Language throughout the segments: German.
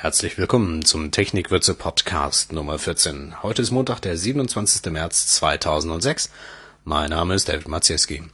Herzlich willkommen zum Technikwürze Podcast Nummer 14. Heute ist Montag, der 27. März 2006. Mein Name ist David Maciejski.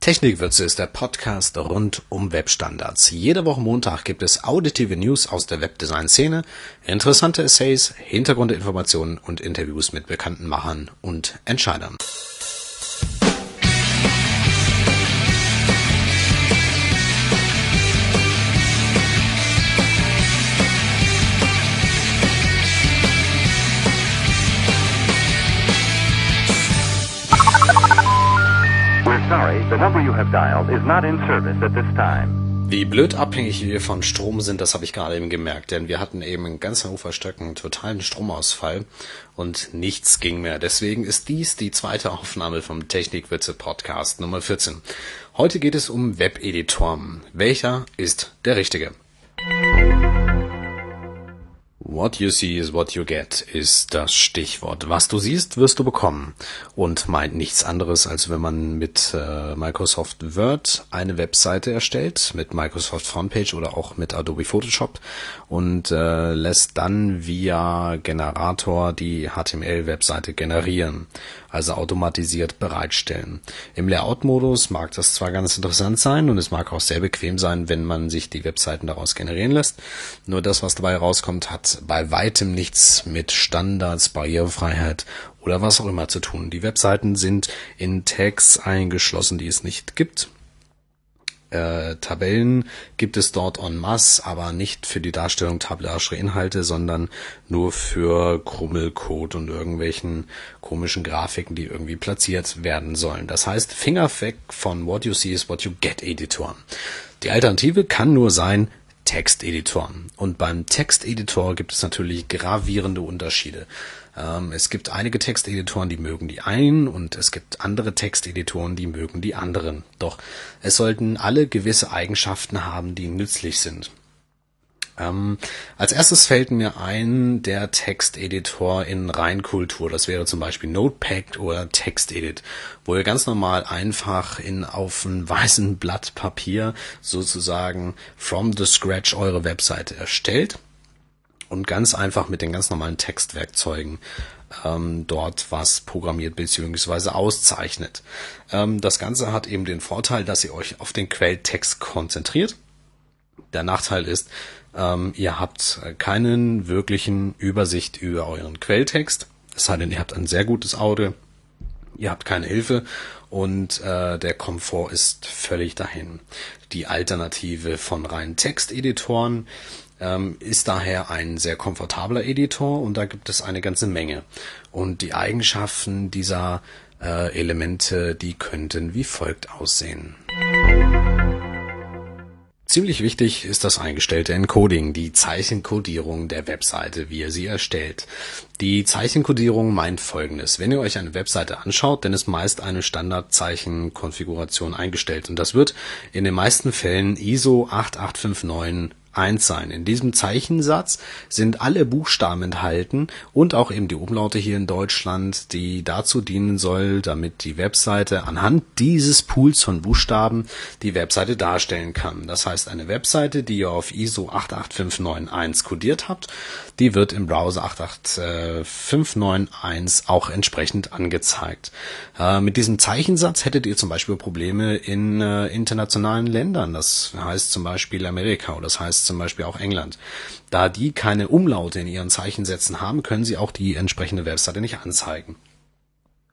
Technikwürze ist der Podcast rund um Webstandards. Jede Woche Montag gibt es auditive News aus der Webdesign-Szene, interessante Essays, Hintergrundinformationen und Interviews mit bekannten Machern und Entscheidern. Sorry, the number you have dialed is not in service at this time. Wie blöd abhängig wir von Strom sind, das habe ich gerade eben gemerkt, denn wir hatten eben in ganz Hannover einen totalen Stromausfall und nichts ging mehr. Deswegen ist dies die zweite Aufnahme vom Technikwitze Podcast Nummer 14. Heute geht es um Webeditoren. Welcher ist der richtige? What you see is what you get ist das Stichwort. Was du siehst, wirst du bekommen. Und meint nichts anderes, als wenn man mit äh, Microsoft Word eine Webseite erstellt, mit Microsoft Frontpage oder auch mit Adobe Photoshop und äh, lässt dann via Generator die HTML-Webseite generieren, also automatisiert bereitstellen. Im Layout-Modus mag das zwar ganz interessant sein und es mag auch sehr bequem sein, wenn man sich die Webseiten daraus generieren lässt, nur das, was dabei rauskommt, hat bei weitem nichts mit Standards, Barrierefreiheit oder was auch immer zu tun. Die Webseiten sind in Tags eingeschlossen, die es nicht gibt. Äh, Tabellen gibt es dort en masse, aber nicht für die Darstellung tabellarischer Inhalte, sondern nur für Krummelcode und irgendwelchen komischen Grafiken, die irgendwie platziert werden sollen. Das heißt, Finger weg von What You See is What You Get Editor. Die Alternative kann nur sein, Texteditor. Und beim Texteditor gibt es natürlich gravierende Unterschiede. Ähm, es gibt einige Texteditoren, die mögen die einen und es gibt andere Texteditoren, die mögen die anderen. Doch es sollten alle gewisse Eigenschaften haben, die nützlich sind. Ähm, als erstes fällt mir ein der Texteditor in Reinkultur. Das wäre zum Beispiel Notepad oder TextEdit, wo ihr ganz normal einfach in auf einem weißen Blatt Papier sozusagen from the scratch eure Webseite erstellt und ganz einfach mit den ganz normalen Textwerkzeugen ähm, dort was programmiert bzw. auszeichnet. Ähm, das Ganze hat eben den Vorteil, dass ihr euch auf den Quelltext konzentriert. Der Nachteil ist, ähm, ihr habt keinen wirklichen Übersicht über euren Quelltext. Es sei denn, ihr habt ein sehr gutes Auge. Ihr habt keine Hilfe und äh, der Komfort ist völlig dahin. Die Alternative von reinen Texteditoren ist daher ein sehr komfortabler Editor und da gibt es eine ganze Menge. Und die Eigenschaften dieser äh, Elemente, die könnten wie folgt aussehen. Ziemlich wichtig ist das eingestellte Encoding, die Zeichenkodierung der Webseite, wie ihr sie erstellt. Die Zeichenkodierung meint folgendes. Wenn ihr euch eine Webseite anschaut, dann ist meist eine Standardzeichenkonfiguration eingestellt und das wird in den meisten Fällen ISO 8859 1 sein. In diesem Zeichensatz sind alle Buchstaben enthalten und auch eben die Umlaute hier in Deutschland, die dazu dienen soll, damit die Webseite anhand dieses Pools von Buchstaben die Webseite darstellen kann. Das heißt, eine Webseite, die ihr auf ISO 88591 codiert habt, die wird im Browser 88591 auch entsprechend angezeigt. Äh, mit diesem Zeichensatz hättet ihr zum Beispiel Probleme in äh, internationalen Ländern. Das heißt zum Beispiel Amerika oder das heißt zum Beispiel auch England. Da die keine Umlaute in ihren Zeichensätzen haben, können sie auch die entsprechende Webseite nicht anzeigen.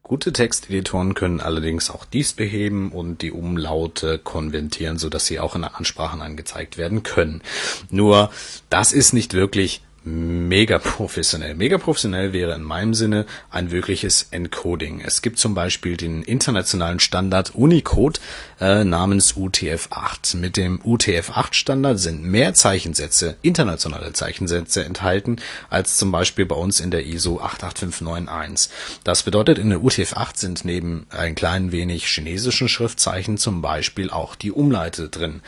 Gute Texteditoren können allerdings auch dies beheben und die Umlaute konvertieren, sodass sie auch in Ansprachen angezeigt werden können. Nur das ist nicht wirklich mega professionell. Mega professionell wäre in meinem Sinne ein wirkliches Encoding. Es gibt zum Beispiel den internationalen Standard Unicode äh, namens UTF-8. Mit dem UTF-8-Standard sind mehr Zeichensätze, internationale Zeichensätze enthalten, als zum Beispiel bei uns in der ISO 88591. Das bedeutet, in der UTF-8 sind neben ein klein wenig chinesischen Schriftzeichen zum Beispiel auch die Umleite drin.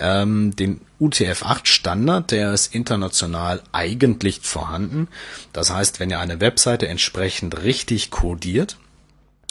Ähm, den UTF-8 Standard, der ist international eigentlich vorhanden. Das heißt, wenn ihr eine Webseite entsprechend richtig codiert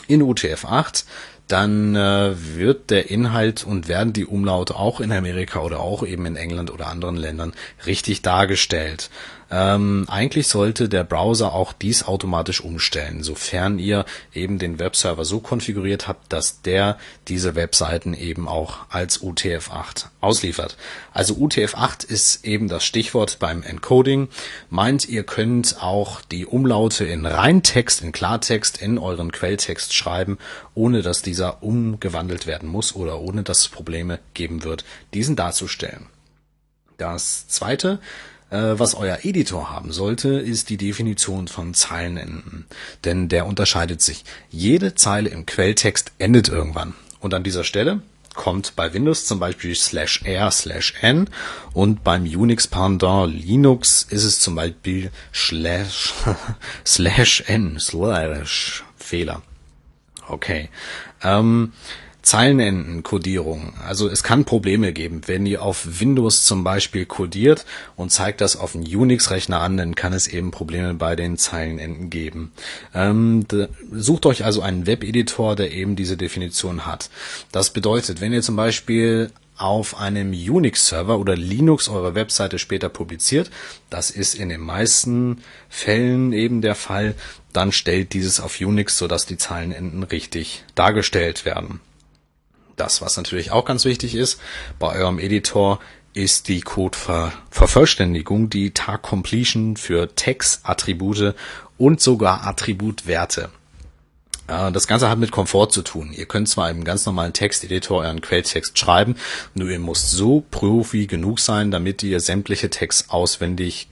in UTF-8, dann äh, wird der Inhalt und werden die Umlaute auch in Amerika oder auch eben in England oder anderen Ländern richtig dargestellt. Ähm, eigentlich sollte der Browser auch dies automatisch umstellen, sofern ihr eben den Webserver so konfiguriert habt, dass der diese Webseiten eben auch als UTF-8 ausliefert. Also UTF-8 ist eben das Stichwort beim Encoding. Meint, ihr könnt auch die Umlaute in Reintext, in Klartext, in euren Quelltext schreiben, ohne dass dieser umgewandelt werden muss oder ohne dass es Probleme geben wird, diesen darzustellen. Das zweite was euer Editor haben sollte, ist die Definition von Zeilenenden. Denn der unterscheidet sich. Jede Zeile im Quelltext endet irgendwann. Und an dieser Stelle kommt bei Windows zum Beispiel slash r slash n und beim Unix Pendant Linux ist es zum Beispiel slash, slash n slash Fehler. Okay. Ähm, Zeilenenden-Codierung. Also es kann Probleme geben. Wenn ihr auf Windows zum Beispiel codiert und zeigt das auf einen Unix-Rechner an, dann kann es eben Probleme bei den Zeilenenden geben. Ähm, sucht euch also einen Webeditor, der eben diese Definition hat. Das bedeutet, wenn ihr zum Beispiel auf einem Unix-Server oder Linux eure Webseite später publiziert, das ist in den meisten Fällen eben der Fall, dann stellt dieses auf Unix, sodass die Zeilenenden richtig dargestellt werden. Das, was natürlich auch ganz wichtig ist bei eurem Editor, ist die Code-Vervollständigung, die Tag Completion für Text, Attribute und sogar Attributwerte. Das Ganze hat mit Komfort zu tun. Ihr könnt zwar im ganz normalen Texteditor euren Quelltext schreiben, nur ihr müsst so Profi genug sein, damit ihr sämtliche Texte auswendig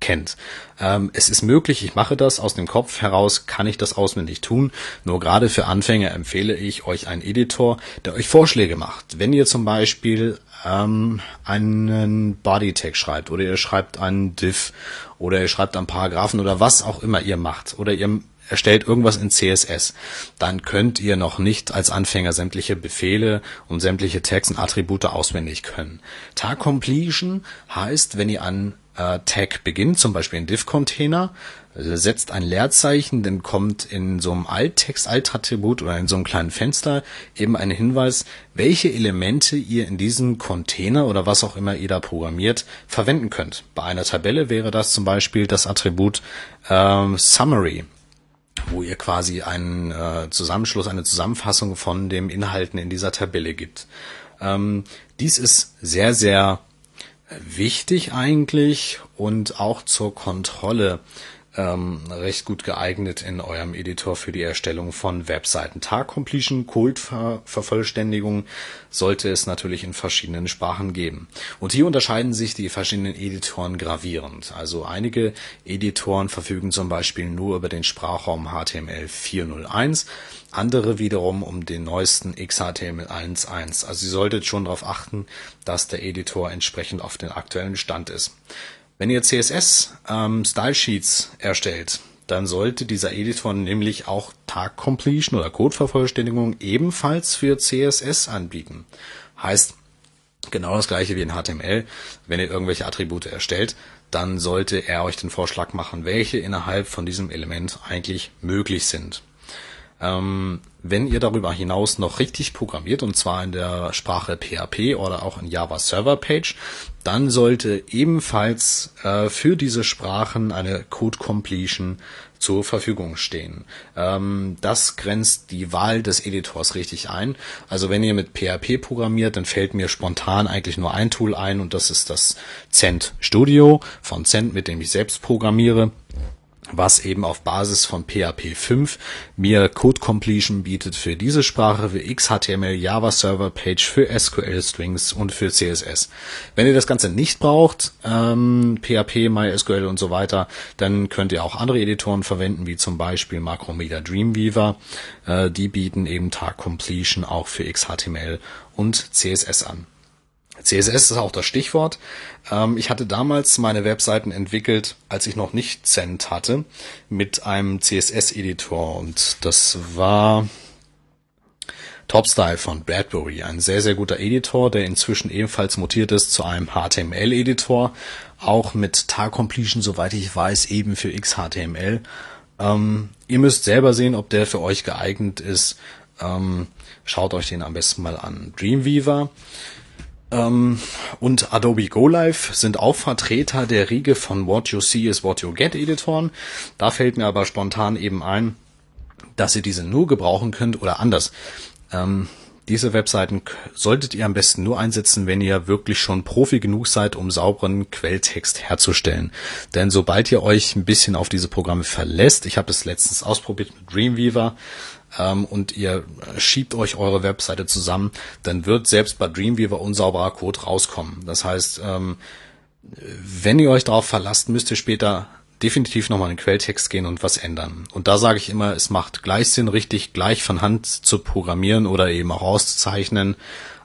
kennt. Ähm, es ist möglich, ich mache das aus dem Kopf heraus, kann ich das auswendig tun. Nur gerade für Anfänger empfehle ich euch einen Editor, der euch Vorschläge macht. Wenn ihr zum Beispiel ähm, einen Body-Tag schreibt oder ihr schreibt einen Div oder ihr schreibt einen Paragraphen oder was auch immer ihr macht oder ihr erstellt irgendwas in CSS, dann könnt ihr noch nicht als Anfänger sämtliche Befehle und sämtliche Tags und Attribute auswendig können. Tag Completion heißt, wenn ihr äh, Tag beginnt, zum Beispiel ein div-Container, setzt ein Leerzeichen, dann kommt in so einem Alttext, Alt-Attribut oder in so einem kleinen Fenster eben ein Hinweis, welche Elemente ihr in diesem Container oder was auch immer ihr da programmiert verwenden könnt. Bei einer Tabelle wäre das zum Beispiel das Attribut ähm, Summary wo ihr quasi einen äh, Zusammenschluss, eine Zusammenfassung von dem Inhalten in dieser Tabelle gibt. Ähm, dies ist sehr, sehr wichtig eigentlich und auch zur Kontrolle ähm, recht gut geeignet in eurem Editor für die Erstellung von Webseiten. Tag Completion, Code-Vervollständigung sollte es natürlich in verschiedenen Sprachen geben. Und hier unterscheiden sich die verschiedenen Editoren gravierend. Also einige Editoren verfügen zum Beispiel nur über den Sprachraum HTML 4.0.1, andere wiederum um den neuesten XHTML 1.1. Also ihr solltet schon darauf achten, dass der Editor entsprechend auf den aktuellen Stand ist. Wenn ihr CSS ähm, Style Sheets erstellt, dann sollte dieser Editor nämlich auch Tag Completion oder Codevervollständigung ebenfalls für CSS anbieten. Heißt, genau das gleiche wie in HTML. Wenn ihr irgendwelche Attribute erstellt, dann sollte er euch den Vorschlag machen, welche innerhalb von diesem Element eigentlich möglich sind. Ähm, wenn ihr darüber hinaus noch richtig programmiert, und zwar in der Sprache PHP oder auch in Java Server Page, dann sollte ebenfalls äh, für diese Sprachen eine Code Completion zur Verfügung stehen. Ähm, das grenzt die Wahl des Editors richtig ein. Also wenn ihr mit PHP programmiert, dann fällt mir spontan eigentlich nur ein Tool ein und das ist das Cent Studio von Cent, mit dem ich selbst programmiere was eben auf Basis von PHP 5 mir Code Completion bietet für diese Sprache, für XHTML, Java Server Page, für SQL Strings und für CSS. Wenn ihr das Ganze nicht braucht, ähm, PHP, MySQL und so weiter, dann könnt ihr auch andere Editoren verwenden, wie zum Beispiel Macromedia Dreamweaver. Äh, die bieten eben Tag Completion auch für XHTML und CSS an. CSS ist auch das Stichwort. Ähm, ich hatte damals meine Webseiten entwickelt, als ich noch nicht Cent hatte, mit einem CSS-Editor und das war Topstyle von Bradbury, ein sehr, sehr guter Editor, der inzwischen ebenfalls mutiert ist zu einem HTML-Editor, auch mit Tag Completion, soweit ich weiß, eben für XHTML. Ähm, ihr müsst selber sehen, ob der für euch geeignet ist Ähm, schaut euch den am besten mal an. Dreamweaver und Adobe Go Live sind auch Vertreter der Riege von What You See is What You Get Editoren. Da fällt mir aber spontan eben ein, dass ihr diese nur gebrauchen könnt oder anders. Ähm, diese Webseiten solltet ihr am besten nur einsetzen, wenn ihr wirklich schon Profi genug seid, um sauberen Quelltext herzustellen. Denn sobald ihr euch ein bisschen auf diese Programme verlässt, ich habe das letztens ausprobiert mit Dreamweaver, ähm, und ihr schiebt euch eure Webseite zusammen, dann wird selbst bei Dreamweaver unsauberer Code rauskommen. Das heißt, ähm, wenn ihr euch darauf verlasst, müsst ihr später definitiv nochmal in den Quelltext gehen und was ändern. Und da sage ich immer, es macht gleich Sinn, richtig gleich von Hand zu programmieren oder eben auch auszuzeichnen,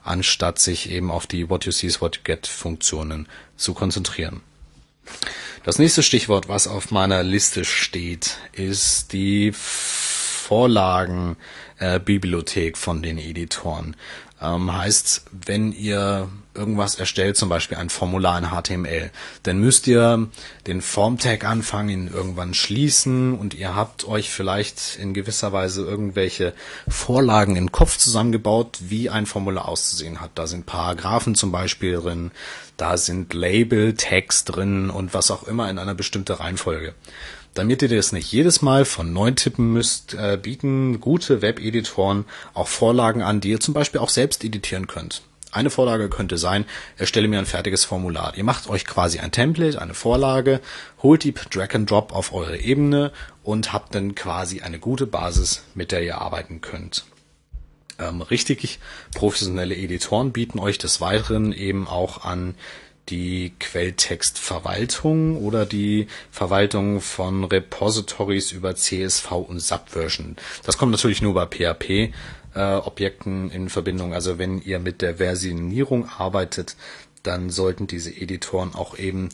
anstatt sich eben auf die What you see is what you get Funktionen zu konzentrieren. Das nächste Stichwort, was auf meiner Liste steht, ist die Vorlagenbibliothek äh, von den Editoren. Ähm, heißt, wenn ihr irgendwas erstellt, zum Beispiel ein Formular in HTML, dann müsst ihr den Form-Tag anfangen, ihn irgendwann schließen und ihr habt euch vielleicht in gewisser Weise irgendwelche Vorlagen im Kopf zusammengebaut, wie ein Formular auszusehen hat. Da sind Paragraphen zum Beispiel drin, da sind Label, Text drin und was auch immer in einer bestimmten Reihenfolge. Damit ihr das nicht jedes Mal von neu tippen müsst, äh, bieten gute Webeditoren auch Vorlagen an, die ihr zum Beispiel auch selbst editieren könnt. Eine Vorlage könnte sein, erstelle mir ein fertiges Formular. Ihr macht euch quasi ein Template, eine Vorlage, holt die Drag and Drop auf eure Ebene und habt dann quasi eine gute Basis, mit der ihr arbeiten könnt. Ähm, richtig professionelle Editoren bieten euch des Weiteren eben auch an, die Quelltextverwaltung oder die Verwaltung von Repositories über CSV und Subversion. Das kommt natürlich nur bei PHP äh, Objekten in Verbindung. Also wenn ihr mit der Versionierung arbeitet, dann sollten diese Editoren auch eben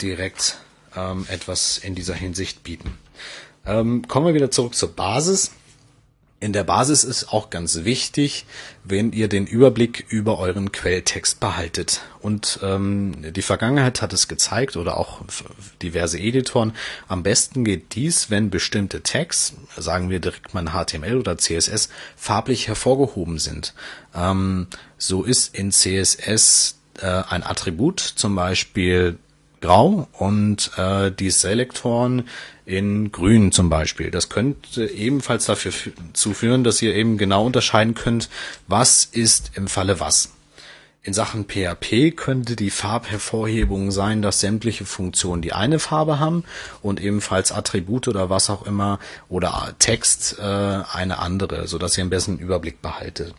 direkt ähm, etwas in dieser Hinsicht bieten. Ähm, kommen wir wieder zurück zur Basis in der Basis ist auch ganz wichtig, wenn ihr den Überblick über euren Quelltext behaltet. Und ähm, die Vergangenheit hat es gezeigt oder auch diverse Editoren. Am besten geht dies, wenn bestimmte Tags, sagen wir direkt mal HTML oder CSS, farblich hervorgehoben sind. Ähm, so ist in CSS äh, ein Attribut, zum Beispiel grau und äh, die Selektoren in grün zum Beispiel. Das könnte ebenfalls dafür zu führen, dass ihr eben genau unterscheiden könnt, was ist im Falle was. In Sachen PHP könnte die Farbhervorhebung sein, dass sämtliche Funktionen die eine Farbe haben und ebenfalls Attribute oder was auch immer oder Text äh, eine andere, so dass ihr einen besseren Überblick behaltet.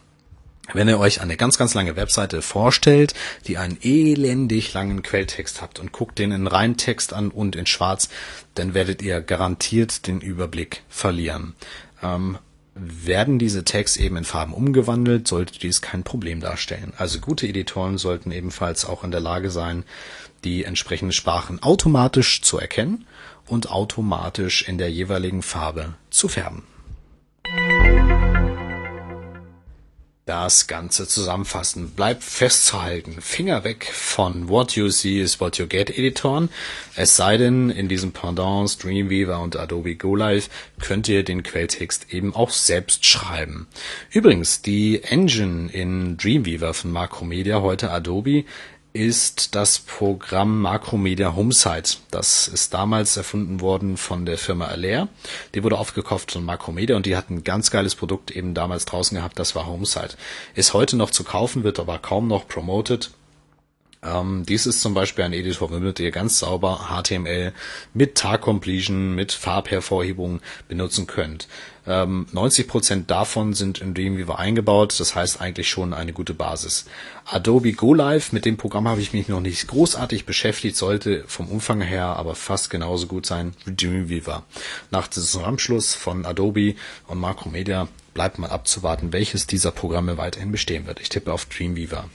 Wenn ihr euch eine ganz, ganz lange Webseite vorstellt, die einen elendig langen Quelltext habt und guckt den in Reintext an und in Schwarz, dann werdet ihr garantiert den Überblick verlieren. Ähm, werden diese Tags eben in Farben umgewandelt, sollte dies kein Problem darstellen. Also gute Editoren sollten ebenfalls auch in der Lage sein, die entsprechenden Sprachen automatisch zu erkennen und automatisch in der jeweiligen Farbe zu färben. Das Ganze zusammenfassen. Bleibt festzuhalten, Finger weg von What You See is What You Get Editoren. Es sei denn, in diesem Pendant Dreamweaver und Adobe Go Live könnt ihr den Quelltext eben auch selbst schreiben. Übrigens, die Engine in Dreamweaver von Macromedia, heute Adobe, ist das Programm Macromedia Homesite. Das ist damals erfunden worden von der Firma Allaire. Die wurde aufgekauft von Macromedia und die hat ein ganz geiles Produkt eben damals draußen gehabt, das war Homesite. Ist heute noch zu kaufen, wird aber kaum noch promoted. Ähm, dies ist zum Beispiel ein Editor, womit ihr ganz sauber HTML mit Tag Completion, mit Farbhervorhebung benutzen könnt. Ähm, 90% davon sind in Dreamweaver eingebaut, das heißt eigentlich schon eine gute Basis. Adobe Go Live, mit dem Programm habe ich mich noch nicht großartig beschäftigt, sollte vom Umfang her aber fast genauso gut sein wie Dreamweaver. Nach dem Zusammenschluss von Adobe und Macromedia bleibt mal abzuwarten, welches dieser Programme weiterhin bestehen wird. Ich tippe auf Dreamweaver.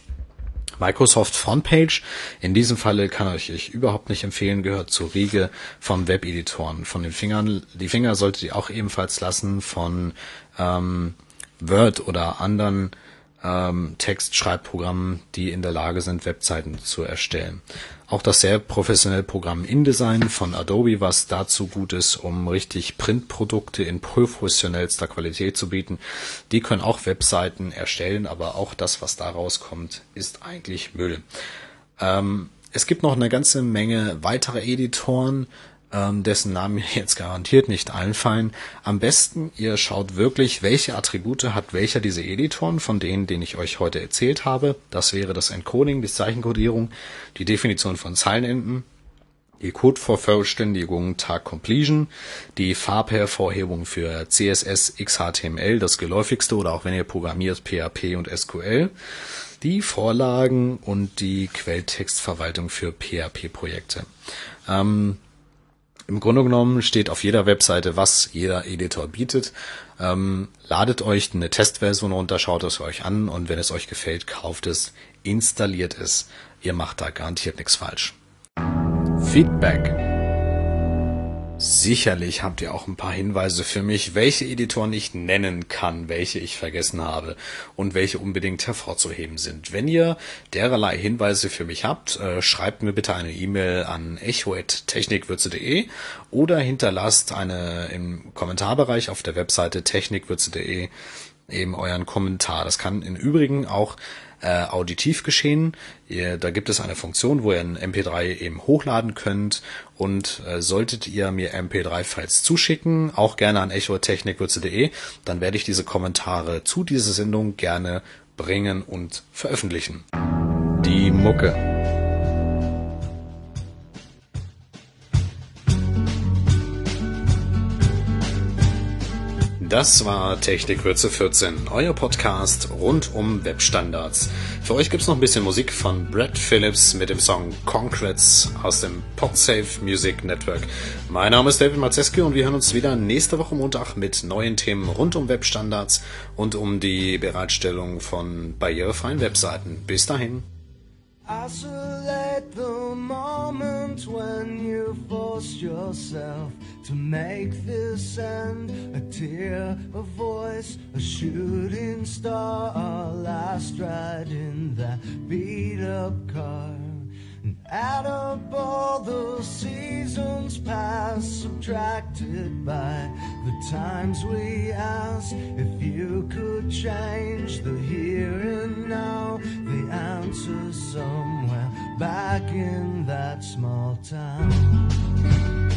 Microsoft Frontpage. In diesem Falle kann ich euch überhaupt nicht empfehlen, gehört zur Riege von Webeditoren. Von den Fingern, die Finger solltet ihr auch ebenfalls lassen von ähm, Word oder anderen ähm, Textschreibprogrammen, die in der Lage sind, Webseiten zu erstellen. Auch das sehr professionelle Programm InDesign von Adobe, was dazu gut ist, um richtig Printprodukte in professionellster Qualität zu bieten. Die können auch Webseiten erstellen, aber auch das, was da rauskommt, ist eigentlich Müll. Ähm, es gibt noch eine ganze Menge weitere Editoren, ähm, dessen Namen mir jetzt garantiert nicht einfallen. Am besten, ihr schaut wirklich, welche Attribute hat welcher dieser Editoren von denen, den ich euch heute erzählt habe. Das wäre das Encoding, die Zeichenkodierung, die Definition von Zeilenenden, die Codevervollständigung Tag Completion, die Farbhervorhebung für CSS, XHTML, das geläufigste oder auch wenn ihr programmiert PHP und SQL, die Vorlagen und die Quelltextverwaltung für PHP-Projekte. Ähm, im Grunde genommen steht auf jeder Webseite, was jeder Editor bietet. Ähm, ladet euch eine Testversion runter, schaut es euch an und wenn es euch gefällt, kauft es, installiert es. Ihr macht da garantiert nichts falsch. Feedback. Sicherlich habt ihr auch ein paar Hinweise für mich, welche Editoren ich nennen kann, welche ich vergessen habe und welche unbedingt hervorzuheben sind. Wenn ihr dererlei Hinweise für mich habt, äh, schreibt mir bitte eine E-Mail an echo.technikwürze.de oder hinterlasst eine im Kommentarbereich auf der Webseite technikwürze.de eben euren Kommentar. Das kann im Übrigen auch äh, auditiv geschehen. Ihr, da gibt es eine Funktion, wo ihr ein MP3 eben hochladen könnt und äh, solltet ihr mir MP3-Files zuschicken, auch gerne an echotechnikwürze.de, dann werde ich diese Kommentare zu dieser Sendung gerne bringen und veröffentlichen. Die Mucke. Das war Technikwürze 14, euer Podcast rund um Webstandards. Für euch gibt's noch ein bisschen Musik von Brad Phillips mit dem Song Concretes aus dem Podsafe Music Network. Mein Name ist David Marzeski und wir hören uns wieder nächste Woche Montag mit neuen Themen rund um Webstandards und um die Bereitstellung von barrierefreien Webseiten. Bis dahin. Isolate the moment when you forced yourself to make this end. A tear, a voice, a shooting star, a last ride in that beat up car. Add up all the seasons past, subtracted by the times we asked if you could change the here and now. The answer's somewhere back in that small town.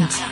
mind.